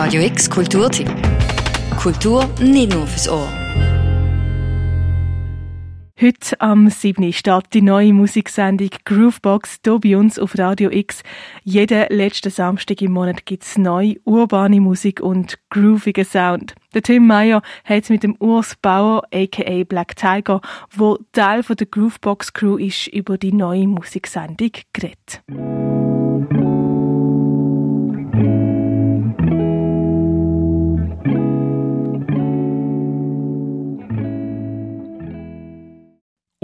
Radio X Kulturtipp. Kultur nicht nur fürs Ohr. Heute am 7. startet die neue Musiksendung Groovebox hier bei uns auf Radio X. Jeden letzten Samstag im Monat gibt es neue urbane Musik und groovigen Sound. Der Tim Meyer hat mit dem Urs Bauer, aka Black Tiger, wo Teil der Groovebox Crew ist, über die neue Musiksendung geredet.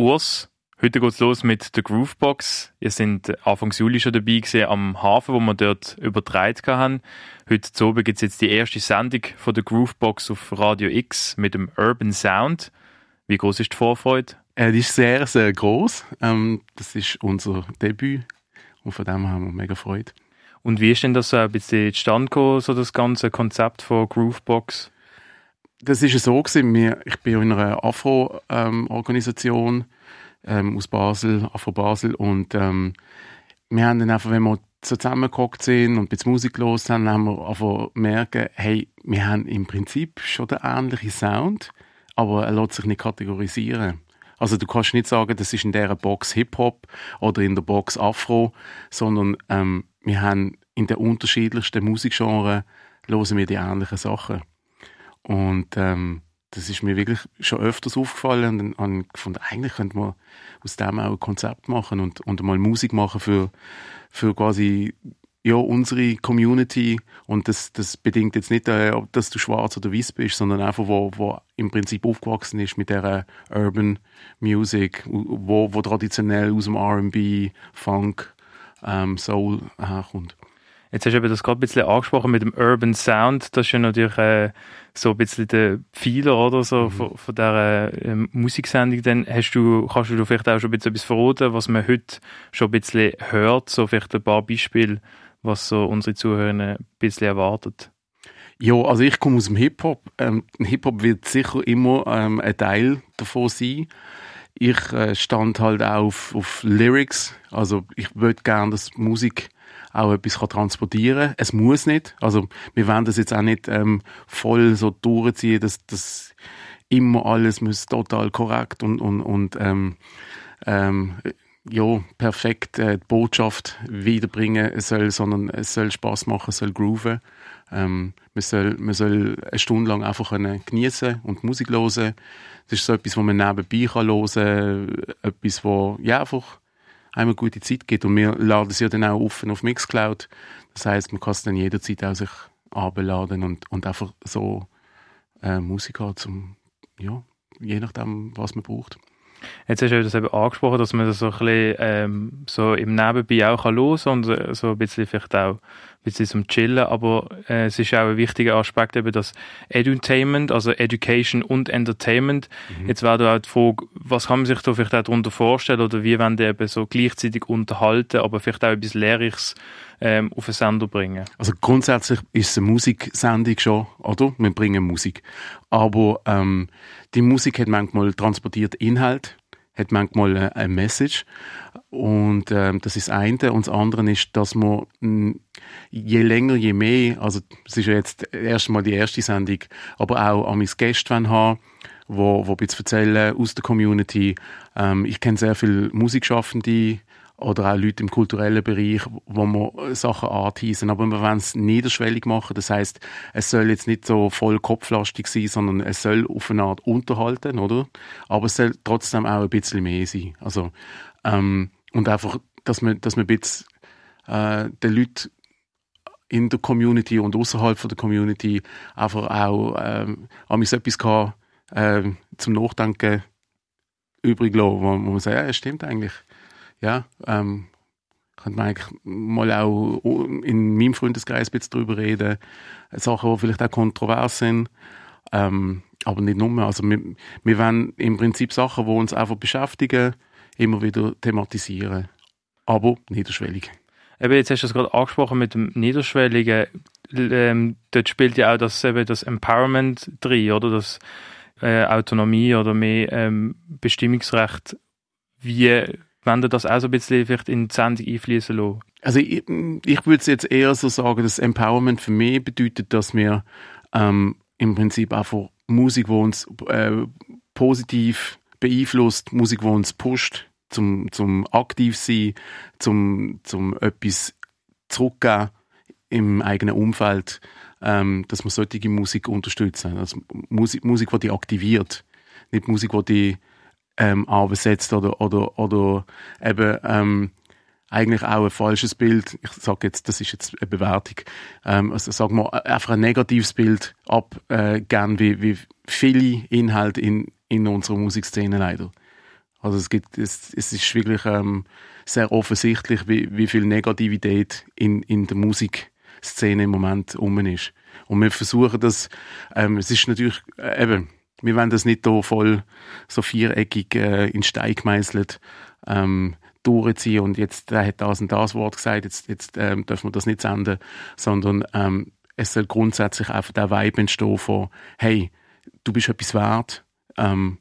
Urs. Heute geht's los mit der Groovebox. Ihr seid Anfang Juli schon dabei gewesen, am Hafen, wo wir dort übertragen haben. Heute zu oben gibt's jetzt die erste Sendung von der Groovebox auf Radio X mit dem Urban Sound. Wie groß ist die Vorfreude? Äh, die ist sehr, sehr groß. Ähm, das ist unser Debüt und von dem haben wir mega Freude. Und wie ist denn das so ein bisschen zustande gekommen, so das ganze Konzept von Groovebox? Das ist so gewesen. Ich bin in einer Afro-Organisation ähm, aus Basel, Afro Basel, und ähm, wir haben dann einfach, wenn wir so zusammengehockt sind und bisschen Musik los haben, haben wir einfach merken, hey, wir haben im Prinzip schon den ähnlichen Sound, aber er lässt sich nicht kategorisieren. Also du kannst nicht sagen, das ist in der Box Hip-Hop oder in der Box Afro, sondern ähm, wir haben in den unterschiedlichsten Musikgenres hören wir die ähnlichen Sachen. Und ähm, das ist mir wirklich schon öfters aufgefallen und dann gefunden, eigentlich könnte man aus dem auch ein Konzept machen und, und mal Musik machen für, für quasi ja, unsere Community und das, das bedingt jetzt nicht, äh, dass du schwarz oder weiß bist, sondern einfach, wo, wo im Prinzip aufgewachsen ist mit der Urban Music, wo, wo traditionell aus dem R&B, Funk, ähm, Soul herkommt. Jetzt hast du eben das gerade ein bisschen angesprochen mit dem Urban Sound. Das ist ja natürlich äh, so ein bisschen der Pfeiler oder so mhm. von, von dieser äh, Musiksendung. Dann hast du, kannst du vielleicht auch schon ein bisschen etwas verraten, was man heute schon ein bisschen hört? So vielleicht ein paar Beispiele, was so unsere Zuhörer ein bisschen erwartet. Ja, also ich komme aus dem Hip-Hop. Ähm, Hip-Hop wird sicher immer ähm, ein Teil davon sein. Ich äh, stand halt auch auf, auf Lyrics. Also ich würde gerne, dass Musik auch etwas kann transportieren kann. Es muss nicht. Also wir wollen das jetzt auch nicht ähm, voll so durchziehen, dass das immer alles muss total korrekt und, und, und ähm, ähm, ja, perfekt äh, die Botschaft wiederbringen soll, sondern es soll Spaß machen, es soll grooven. Ähm, man, soll, man soll eine Stunde lang einfach genießen und Musik hören. Das ist so etwas, was man nebenbei kann hören kann. Etwas, wo ja, einfach einmal gute Zeit gibt. Und wir laden es ja dann auch offen auf Mixcloud. Das heißt, man kann es dann jederzeit auch sich abladen und, und einfach so äh, Musik haben, zum, ja, je nachdem, was man braucht. Jetzt hast du das eben angesprochen, dass man das so ein bisschen ähm, so im Nebenbei auch kann hören und äh, so ein bisschen vielleicht auch bisschen zum Chillen, aber äh, es ist auch ein wichtiger Aspekt eben das Edutainment, also Education und Entertainment. Mhm. Jetzt wäre da auch die Frage, was kann man sich da vielleicht auch darunter vorstellen oder wie wollen die eben so gleichzeitig unterhalten, aber vielleicht auch etwas Lehrreiches ähm, auf den Sender bringen? Also grundsätzlich ist es eine Musiksendung schon, oder? Wir bringen Musik. Aber ähm, die Musik hat manchmal transportiert Inhalt, hat manchmal eine, eine Message. Und ähm, das ist das eine. Und das andere ist, dass man mh, hm, je länger, je mehr, also es ist ja jetzt erstmal die erste Sendung, aber auch an meine Gäste haben, wo, wo bisschen erzählen aus der Community. Ähm, ich kenne sehr viele Musikschaffende, oder auch Leute im kulturellen Bereich, wo man Sachen anteasen. Aber wir wollen es niederschwellig machen. Das heißt, es soll jetzt nicht so voll kopflastig sein, sondern es soll auf eine Art unterhalten, oder? Aber es soll trotzdem auch ein bisschen mehr sein. Also, ähm, und einfach, dass man, dass man ein bisschen, äh, den Leuten in der Community und außerhalb der Community einfach auch ähm, etwas kann, äh, zum Nachdenken übrig lassen, wo, wo man sagt, ja, stimmt eigentlich ja, ähm, könnte man eigentlich mal auch in meinem Freundeskreis ein bisschen drüber reden. Sachen, die vielleicht auch kontrovers sind. Ähm, aber nicht nur. Also wir, wir wollen im Prinzip Sachen, die uns einfach beschäftigen, immer wieder thematisieren. Aber niederschwellig. Eben, jetzt hast du es gerade angesprochen mit dem Niederschwelligen. Ähm, dort spielt ja auch das, eben das Empowerment drin, oder? Das äh, Autonomie oder mehr ähm, Bestimmungsrecht. Wie wenn ihr das auch so ein bisschen vielleicht in die Sendung einfließen lassen? Also ich, ich würde jetzt eher so sagen, dass Empowerment für mich bedeutet, dass wir ähm, im Prinzip einfach Musik, die uns äh, positiv beeinflusst, Musik, die uns pusht, zum, zum aktiv sein, zum, zum etwas zurückgeben im eigenen Umfeld, ähm, dass man solche Musik unterstützen. Also Musik, Musik, die dich aktiviert, nicht Musik, die dich ähm, anbesetzt oder, oder, oder eben ähm, eigentlich auch ein falsches Bild. Ich sage jetzt, das ist jetzt eine Bewertung. Ähm, also sagen wir einfach ein negatives Bild abgeben, äh, wie, wie viele Inhalte in, in unserer Musikszene leider. Also es gibt, es, es ist wirklich ähm, sehr offensichtlich, wie, wie viel Negativität in, in der Musikszene im Moment um ist. Und wir versuchen das, ähm, es ist natürlich, äh, eben, wir wollen das nicht da voll so viereckig äh, in Stein gemeißelt ähm, durchziehen und jetzt der hat das und das Wort gesagt, jetzt, jetzt ähm, dürfen wir das nicht senden, sondern ähm, es soll grundsätzlich einfach der Vibe entstehen von, hey, du bist etwas wert, ähm,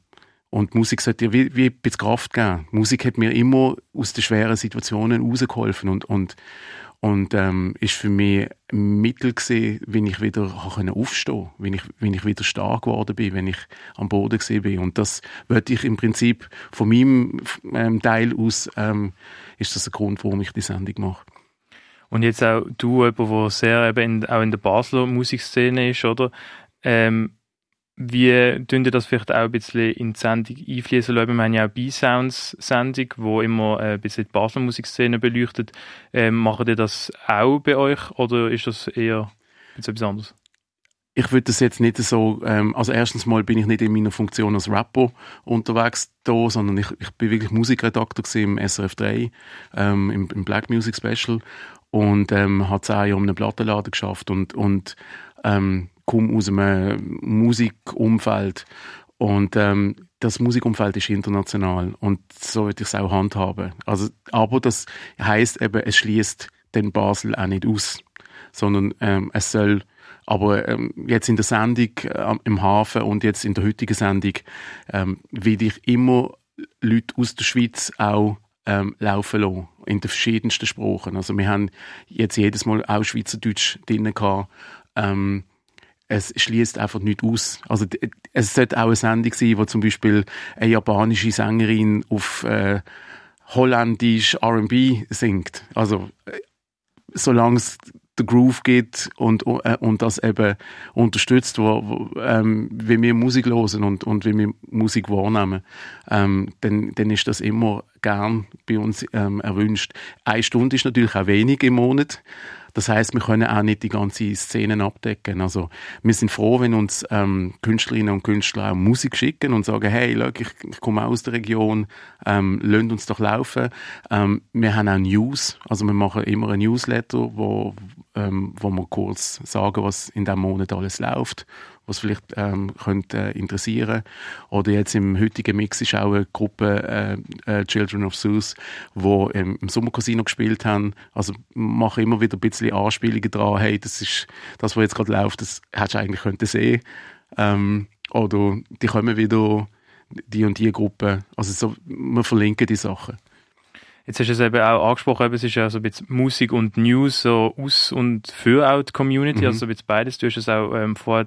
und Musik sollte dir wie, wie ein bisschen Kraft geben. Musik hat mir immer aus den schweren Situationen rausgeholfen und, und, und ähm, ist für mich ein Mittel gewesen, wenn ich wieder aufstehen konnte, wenn ich, wenn ich wieder stark geworden bin, wenn ich am Boden bin. Und das würde ich im Prinzip von meinem ähm, Teil aus, ähm, ist das ein Grund, warum ich die Sendung mache. Und jetzt auch du, der sehr eben in, auch in der Basler Musikszene ist, oder? Ähm, wie tun ihr das vielleicht auch ein bisschen in die Sendung einfließen? Wir haben ja auch B-Sounds-Sendung, wo immer äh, ein bisschen die Basler Musikszene beleuchtet. Ähm, macht ihr das auch bei euch oder ist das eher etwas anderes? ich würde das jetzt nicht so, ähm, also erstens mal bin ich nicht in meiner Funktion als Rapper unterwegs da, sondern ich, ich bin wirklich Musikredakteur im SRF 3, ähm, im, im, Black Music Special und ähm, habe zehn Jahre um einen Plattenladen geschafft und, und ähm, komme aus einem Musikumfeld und ähm, das Musikumfeld ist international und so würde ich es auch handhaben. Also, aber das heißt eben, es schließt den Basel auch nicht aus, sondern ähm, es soll aber ähm, jetzt in der Sendung äh, im Hafen und jetzt in der heutigen Sendung ähm, will ich immer Leute aus der Schweiz auch ähm, laufen lassen, in den verschiedensten Sprachen. Also wir haben jetzt jedes Mal auch Schweizerdeutsch drin gehabt. Ähm, es schließt einfach nicht aus. Also es sollte auch eine Sendung sein, wo zum Beispiel eine japanische Sängerin auf äh, holländisch R&B singt. Also äh, solange es der Groove gibt und, äh, und das eben unterstützt, wo, wo, ähm, wie wir Musik hören und, und wie wir Musik wahrnehmen, ähm, dann, dann ist das immer gern bei uns ähm, erwünscht. Eine Stunde ist natürlich auch wenig im Monat. Das heißt, wir können auch nicht die ganze Szenen abdecken. Also wir sind froh, wenn uns ähm, Künstlerinnen und Künstler auch Musik schicken und sagen, hey, look, ich, ich komme aus der Region, ähm, lasst uns doch laufen. Ähm, wir haben auch News, also wir machen immer ein Newsletter, wo, ähm, wo wir kurz sagen, was in diesem Monat alles läuft was vielleicht ähm, könnte äh, interessieren. Oder jetzt im heutigen Mix ist auch eine Gruppe äh, äh, Children of Zeus, wo ähm, im Sommercasino gespielt haben, also mache immer wieder ein bisschen Anspielungen dran, hey, das ist das, was jetzt gerade läuft, das hättest du eigentlich können sehen. Ähm, oder die kommen wieder die und die Gruppe, also so, wir verlinken die Sachen. Jetzt hast du es eben auch angesprochen, es ist ja so ein bisschen Musik und News so aus und für auch die Community, mhm. also so ein bisschen beides. Du hast es auch ähm, vor,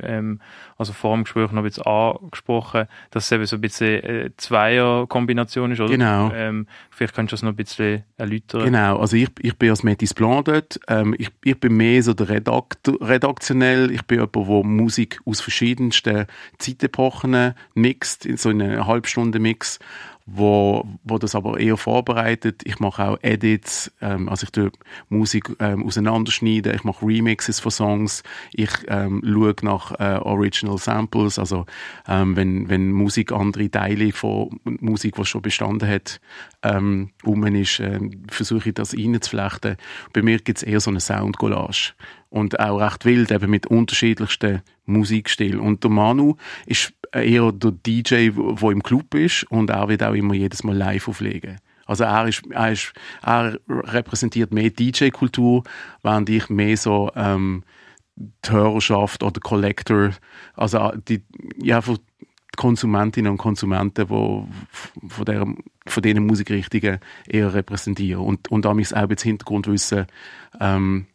ähm, also vor dem Gespräch noch ein bisschen angesprochen, dass es eben so ein bisschen äh, Zweier-Kombination ist, oder? Genau. Ähm, vielleicht kannst du das noch ein bisschen erläutern. Genau, also ich, ich bin als Metis Blanc dort. Ähm, ich, ich bin mehr so der Redaktor, redaktionell. Ich bin jemand, der Musik aus verschiedensten Zeitepochen mixt, in so einer Halbstunde-Mix wo, wo das aber eher vorbereitet. Ich mache auch Edits, ähm, also ich tue Musik ähm, auseinanderschneiden, ich mache Remixes von Songs, ich ähm, schaue nach äh, Original Samples, also ähm, wenn, wenn Musik andere Teile von Musik, die schon bestanden hat, ähm, um ist, äh, versuche ich das reinzuflechten. Bei mir gibt es eher so eine Soundcollage und auch recht wild, eben mit unterschiedlichsten Musikstilen. Und der Manu ist eher der DJ, der im Club ist und er wird auch immer jedes Mal live auflegen. Also er, ist, er, ist, er repräsentiert mehr DJ-Kultur, während ich mehr so ähm, die Hörerschaft oder Collector, also die, ja, die Konsumentinnen und Konsumenten, die von, der, von diesen Musikrichtungen eher repräsentieren und, und damit auch das Hintergrundwissen ähm,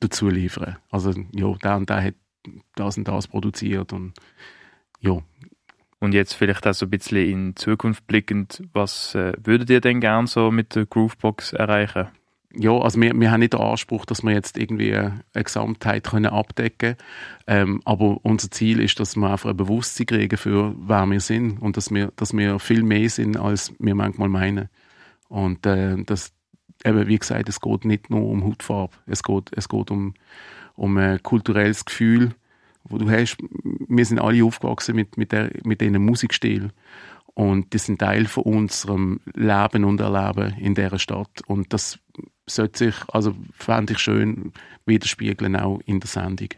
dazu liefern. Also, ja, der und der hat das und das produziert und ja. Und jetzt vielleicht auch so ein bisschen in Zukunft blickend, was äh, würdet ihr denn gern so mit der Groovebox erreichen? ja, also wir, wir haben nicht den Anspruch, dass wir jetzt irgendwie eine Gesamtheit können abdecken können. Ähm, aber unser Ziel ist, dass wir einfach ein Bewusstsein kriegen für, wer wir sind und dass wir, dass wir viel mehr sind, als wir manchmal meinen. Und äh, das, eben, wie gesagt, es geht nicht nur um Hautfarbe, es geht, es geht um, um ein kulturelles Gefühl, wo du hast, wir sind alle aufgewachsen mit, mit, der, mit diesem Musikstil. Und das sind Teil von unserem Leben und Erleben in dieser Stadt. Und das sollte sich, also fände ich schön, widerspiegeln auch in der Sendung.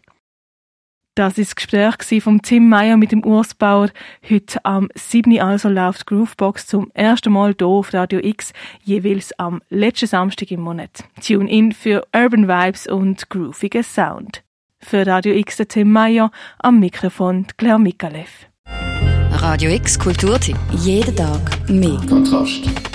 Das ist das Gespräch von Tim Meyer mit dem Urs Bauer. Heute am 7. also läuft Groovebox zum ersten Mal hier auf Radio X, jeweils am letzten Samstag im Monat. Tune in für Urban Vibes und groovigen Sound. Für Radio X der Tim Meyer, am Mikrofon Claire Mikalev. Radio X Kulturtipp. Jeden Tag mehr. Kontrast.